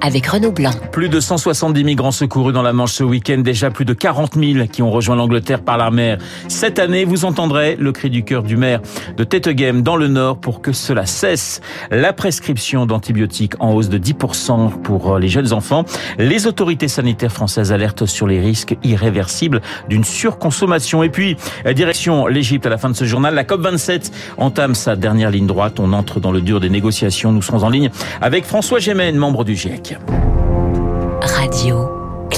avec Renaud Blanc. Plus de 170 migrants secourus dans la Manche ce week-end, déjà plus de 40 000 qui ont rejoint l'Angleterre par la mer. Cette année, vous entendrez le cri du cœur du maire de Tettegem dans le Nord pour que cela cesse. La prescription d'antibiotiques en hausse de 10% pour les jeunes enfants. Les autorités sanitaires françaises alertent sur les risques irréversibles d'une surconsommation. Et puis, direction l'Égypte à la fin de ce journal, la COP27 entame sa dernière ligne droite. On entre dans le dur des négociations. Nous serons en ligne avec François Gémen, membre du GIEC. Radio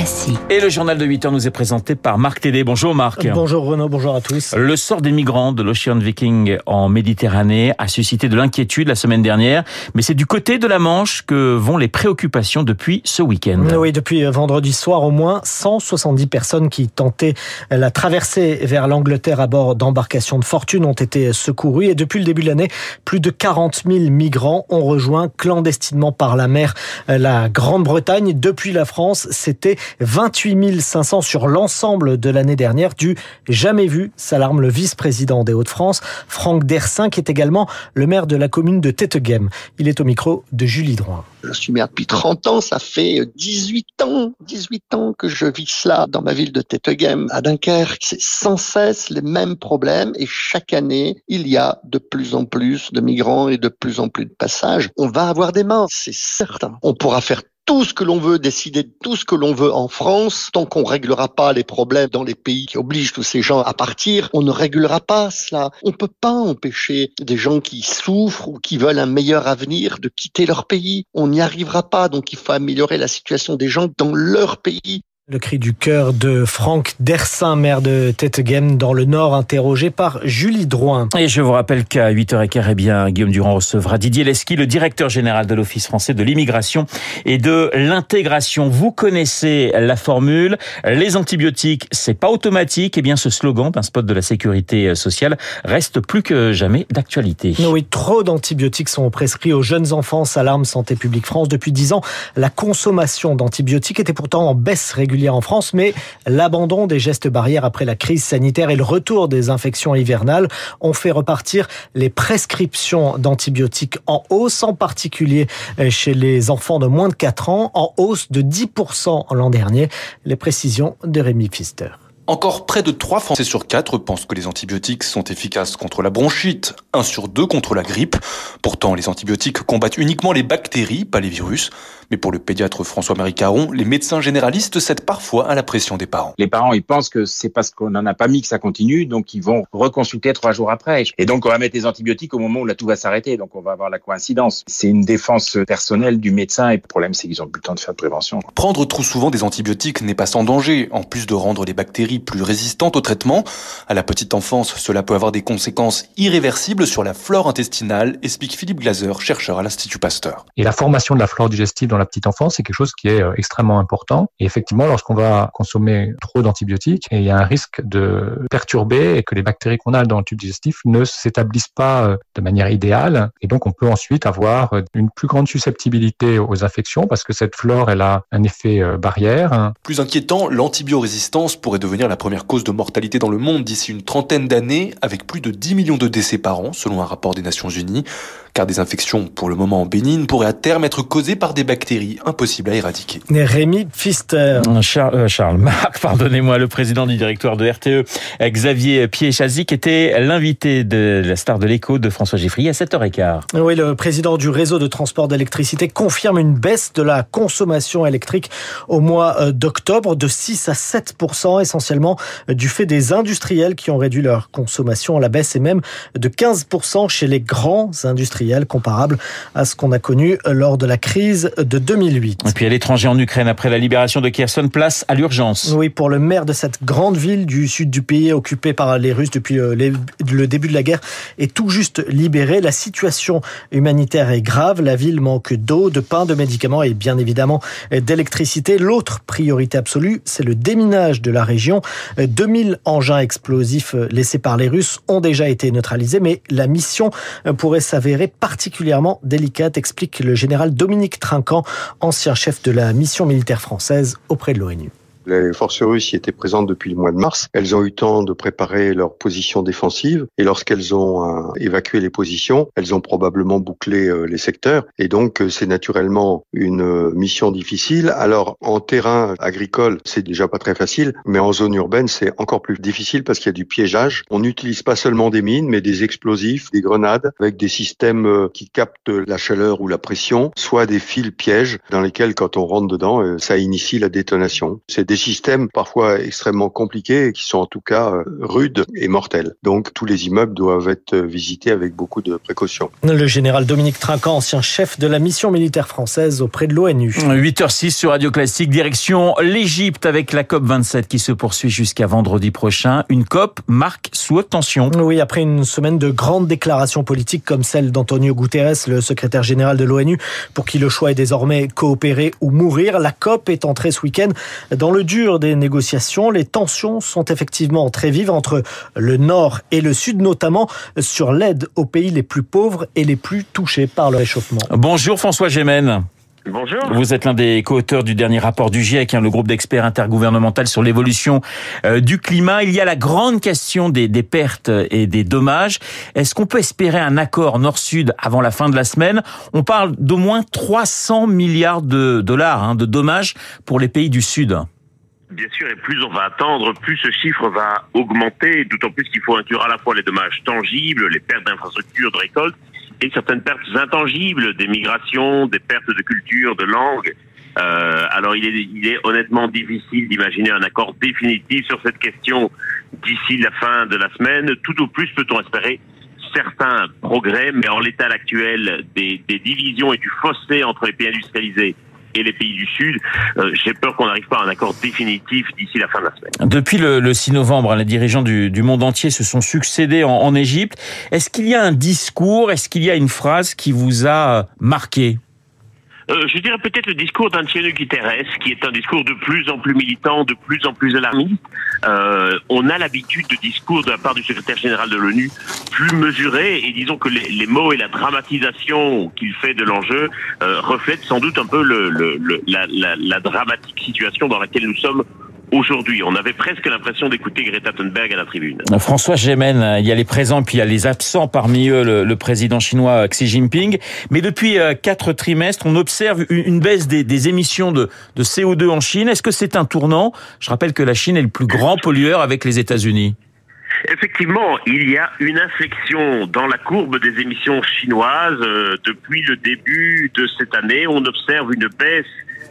classique. Et le journal de 8 heures nous est présenté par Marc Tédé. Bonjour Marc. Bonjour Renaud, bonjour à tous. Le sort des migrants de l'Ocean Viking en Méditerranée a suscité de l'inquiétude la semaine dernière, mais c'est du côté de la Manche que vont les préoccupations depuis ce week-end. Oui, depuis vendredi soir, au moins 170 personnes qui tentaient la traversée vers l'Angleterre à bord d'embarcations de fortune ont été secourues et depuis le début de l'année, plus de 40 000 migrants ont rejoint clandestinement par la mer la Grande-Bretagne. Depuis la France, c'était 28 500 sur l'ensemble de l'année dernière, du jamais vu, s'alarme le vice-président des Hauts-de-France, Franck Dersin, qui est également le maire de la commune de Tettegem. Il est au micro de Julie Droin. Je suis maire depuis 30 ans, ça fait 18 ans, 18 ans que je vis cela dans ma ville de Tettegem, à Dunkerque. C'est sans cesse les mêmes problèmes et chaque année, il y a de plus en plus de migrants et de plus en plus de passages. On va avoir des morts, c'est certain. On pourra faire tout ce que l'on veut, décider de tout ce que l'on veut en France, tant qu'on réglera pas les problèmes dans les pays qui obligent tous ces gens à partir, on ne réglera pas cela. On peut pas empêcher des gens qui souffrent ou qui veulent un meilleur avenir de quitter leur pays. On n'y arrivera pas, donc il faut améliorer la situation des gens dans leur pays. Le cri du cœur de Franck Dersin, maire de Tettegem, dans le Nord, interrogé par Julie Drouin. Et je vous rappelle qu'à 8h15, eh bien, Guillaume Durand recevra Didier Lesky, le directeur général de l'Office français de l'immigration et de l'intégration. Vous connaissez la formule. Les antibiotiques, c'est pas automatique. Eh bien, ce slogan d'un spot de la sécurité sociale reste plus que jamais d'actualité. Oui, trop d'antibiotiques sont prescrits aux jeunes enfants, s'alarme Santé publique France. Depuis 10 ans, la consommation d'antibiotiques était pourtant en baisse régulière en France, mais l'abandon des gestes barrières après la crise sanitaire et le retour des infections hivernales ont fait repartir les prescriptions d'antibiotiques en hausse, en particulier chez les enfants de moins de 4 ans, en hausse de 10% l'an dernier. Les précisions de Rémi Pfister. Encore près de 3 Français sur 4 pensent que les antibiotiques sont efficaces contre la bronchite, 1 sur 2 contre la grippe. Pourtant, les antibiotiques combattent uniquement les bactéries, pas les virus. Mais pour le pédiatre François-Marie Caron, les médecins généralistes cèdent parfois à la pression des parents. Les parents, ils pensent que c'est parce qu'on n'en a pas mis que ça continue, donc ils vont reconsulter trois jours après. Et donc on va mettre les antibiotiques au moment où là tout va s'arrêter, donc on va avoir la coïncidence. C'est une défense personnelle du médecin et le problème c'est qu'ils ont plus le temps de faire de prévention. Prendre trop souvent des antibiotiques n'est pas sans danger. En plus de rendre les bactéries plus résistantes au traitement, à la petite enfance, cela peut avoir des conséquences irréversibles sur la flore intestinale, explique Philippe Glaser, chercheur à l'Institut Pasteur. Et la formation de la flore digestive dans la petite enfance, c'est quelque chose qui est extrêmement important. Et effectivement, lorsqu'on va consommer trop d'antibiotiques, il y a un risque de perturber et que les bactéries qu'on a dans le tube digestif ne s'établissent pas de manière idéale. Et donc, on peut ensuite avoir une plus grande susceptibilité aux infections parce que cette flore, elle a un effet barrière. Plus inquiétant, l'antibiorésistance pourrait devenir la première cause de mortalité dans le monde d'ici une trentaine d'années, avec plus de 10 millions de décès par an, selon un rapport des Nations Unies car des infections pour le moment bénignes pourraient à terme être causées par des bactéries impossibles à éradiquer. Rémi Pfister. Charles, euh, Charles Marc, pardonnez-moi, le président du directoire de RTE, Xavier Piéchazic, était l'invité de la star de l'écho de François Geffrier à 7h15. Oui, le président du réseau de transport d'électricité confirme une baisse de la consommation électrique au mois d'octobre de 6 à 7 essentiellement du fait des industriels qui ont réduit leur consommation. La baisse est même de 15 chez les grands industriels comparable à ce qu'on a connu lors de la crise de 2008. Et puis à l'étranger en Ukraine, après la libération de Kherson, place à l'urgence. Oui, pour le maire de cette grande ville du sud du pays occupée par les Russes depuis le début de la guerre est tout juste libérée. La situation humanitaire est grave. La ville manque d'eau, de pain, de médicaments et bien évidemment d'électricité. L'autre priorité absolue, c'est le déminage de la région. Région. 2000 engins explosifs laissés par les Russes ont déjà été neutralisés, mais la mission pourrait s'avérer particulièrement délicate, explique le général Dominique Trinquant, ancien chef de la mission militaire française auprès de l'ONU. Les forces russes y étaient présentes depuis le mois de mars. Elles ont eu temps de préparer leur position défensive et lorsqu'elles ont euh, évacué les positions, elles ont probablement bouclé euh, les secteurs et donc euh, c'est naturellement une mission difficile. Alors en terrain agricole, c'est déjà pas très facile, mais en zone urbaine, c'est encore plus difficile parce qu'il y a du piégeage. On n'utilise pas seulement des mines, mais des explosifs, des grenades avec des systèmes qui captent la chaleur ou la pression, soit des fils pièges dans lesquels quand on rentre dedans, ça initie la détonation. Des systèmes parfois extrêmement compliqués et qui sont en tout cas euh, rudes et mortels. Donc tous les immeubles doivent être visités avec beaucoup de précautions. Le général Dominique Trinquant, ancien chef de la mission militaire française auprès de l'ONU. 8h06 sur Radio Classique, direction l'Égypte avec la COP 27 qui se poursuit jusqu'à vendredi prochain. Une COP marque sous haute tension. Oui, après une semaine de grandes déclarations politiques comme celle d'Antonio Guterres, le secrétaire général de l'ONU, pour qui le choix est désormais coopérer ou mourir, la COP est entrée ce week-end dans le dur des négociations. Les tensions sont effectivement très vives entre le Nord et le Sud, notamment sur l'aide aux pays les plus pauvres et les plus touchés par le réchauffement. Bonjour François Gémen. Bonjour. Vous êtes l'un des co-auteurs du dernier rapport du GIEC, hein, le groupe d'experts intergouvernemental sur l'évolution euh, du climat. Il y a la grande question des, des pertes et des dommages. Est-ce qu'on peut espérer un accord Nord-Sud avant la fin de la semaine? On parle d'au moins 300 milliards de dollars hein, de dommages pour les pays du Sud. Bien sûr, et plus on va attendre, plus ce chiffre va augmenter, d'autant plus qu'il faut inclure à la fois les dommages tangibles, les pertes d'infrastructures, de récoltes, et certaines pertes intangibles, des migrations, des pertes de culture, de langue. Euh, alors il est, honnêtement difficile d'imaginer un accord définitif sur cette question d'ici la fin de la semaine. Tout au plus peut-on espérer certains progrès, mais en l'état actuel des divisions et du fossé entre les pays industrialisés et les pays du Sud. Euh, j'ai peur qu'on n'arrive pas à un accord définitif d'ici la fin de la semaine. Depuis le, 6 novembre, les dirigeants du, monde entier se sont succédés en Égypte. Est-ce qu'il y a un discours, est-ce qu'il y a une phrase qui vous a marqué? Euh, je dirais peut-être le discours d'Antonio Guterres, qui est un discours de plus en plus militant, de plus en plus alarmiste. Euh, on a l'habitude de discours de la part du secrétaire général de l'ONU plus mesurés, et disons que les, mots et la dramatisation qu'il fait de l'enjeu euh, reflètent sans doute un peu la dramatique situation dans laquelle nous sommes aujourd'hui. On avait presque l'impression d'écouter Greta Thunberg à la tribune. François Gémen, il y a les présents puis il y a les absents, parmi eux le, président chinois Xi Jinping. Mais depuis euh, quatre trimestres, on observe une baisse des, émissions de, de CO2 en Chine. Est-ce que c'est un tournant? Je rappelle que la Chine est le plus grand pollueur avec les États-Unis. Effectivement, il y a une inflexion dans la courbe des émissions chinoises. Euh, depuis le début de cette année, on observe une baisse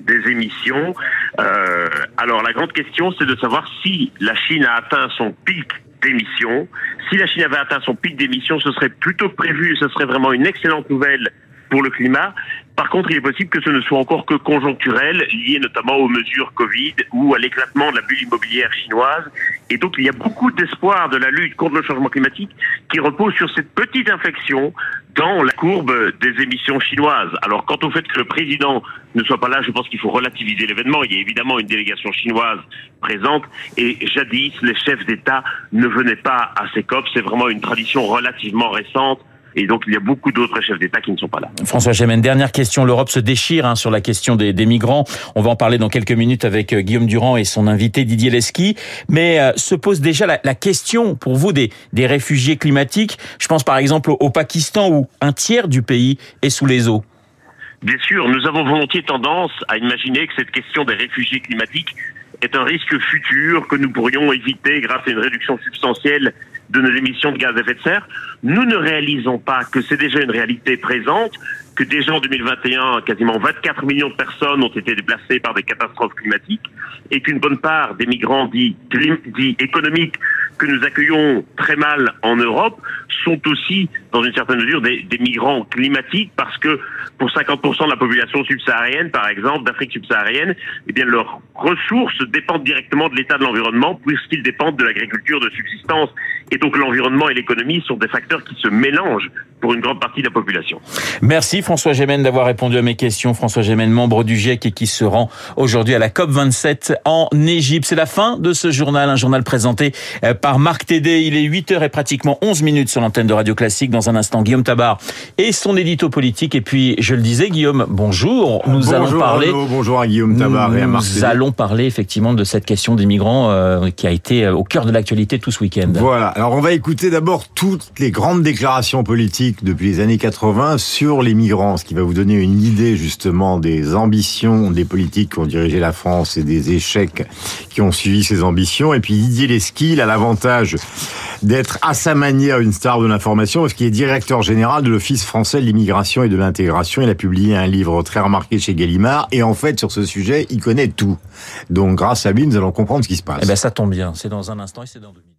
des émissions. Euh, alors la grande question, c'est de savoir si la Chine a atteint son pic d'émissions. Si la Chine avait atteint son pic d'émissions, ce serait plutôt prévu, ce serait vraiment une excellente nouvelle pour le climat. Par contre, il est possible que ce ne soit encore que conjoncturel, lié notamment aux mesures Covid ou à l'éclatement de la bulle immobilière chinoise. Et donc, il y a beaucoup d'espoir de la lutte contre le changement climatique qui repose sur cette petite inflexion dans la courbe des émissions chinoises. Alors, quant au fait que le président ne soit pas là, je pense qu'il faut relativiser l'événement. Il y a évidemment une délégation chinoise présente et jadis, les chefs d'État ne venaient pas à ces COP. C'est vraiment une tradition relativement récente et donc, il y a beaucoup d'autres chefs d'État qui ne sont pas là. François Gémen, dernière question. L'Europe se déchire hein, sur la question des, des, migrants. On va en parler dans quelques minutes avec euh, Guillaume Durand et son invité Didier Leski. Mais euh, se pose déjà la, la, question pour vous des, des réfugiés climatiques. Je pense par exemple au, au Pakistan où un tiers du pays est sous les eaux. Bien sûr, nous avons volontiers tendance à imaginer que cette question des réfugiés climatiques est un risque futur que nous pourrions éviter grâce à une réduction substantielle de nos émissions de gaz à effet de serre. Nous ne réalisons pas que c'est déjà une réalité présente, que déjà en 2021, quasiment 24 millions de personnes ont été déplacées par des catastrophes climatiques et qu'une bonne part des migrants dits, économiques que nous accueillons très mal en Europe sont aussi dans une certaine mesure, des, des migrants climatiques parce que pour 50% de la population subsaharienne, par exemple, d'Afrique subsaharienne, eh bien, leurs ressources dépendent directement de l'état de l'environnement puisqu'ils dépendent de l'agriculture de subsistance. Et donc l'environnement et l'économie sont des facteurs qui se mélangent pour une grande partie de la population. Merci François Gémen d'avoir répondu à mes questions. François Gémen, membre du GIEC et qui se rend aujourd'hui à la COP27 en Égypte. C'est la fin de ce journal, un journal présenté euh, par Marc Tédé. Il est 8h et pratiquement 11 minutes sur l'antenne de Radio Classique. Un instant, Guillaume Tabar et son édito politique. Et puis, je le disais, Guillaume, bonjour. Nous bonjour allons parler. Arnaud, bonjour à Guillaume Tabar et à Marc Nous allons parler effectivement de cette question des migrants euh, qui a été euh, au cœur de l'actualité tout ce week-end. Voilà. Alors, on va écouter d'abord toutes les grandes déclarations politiques depuis les années 80 sur les migrants, ce qui va vous donner une idée justement des ambitions des politiques qui ont dirigé la France et des échecs qui ont suivi ces ambitions. Et puis Didier Lesquille a l'avantage d'être à sa manière une star de l'information parce qu'il est directeur général de l'Office français de l'immigration et de l'intégration. Il a publié un livre très remarqué chez Gallimard et en fait sur ce sujet, il connaît tout. Donc grâce à lui, nous allons comprendre ce qui se passe. Eh ben, ça tombe bien. C'est dans un instant et c'est dans deux minutes.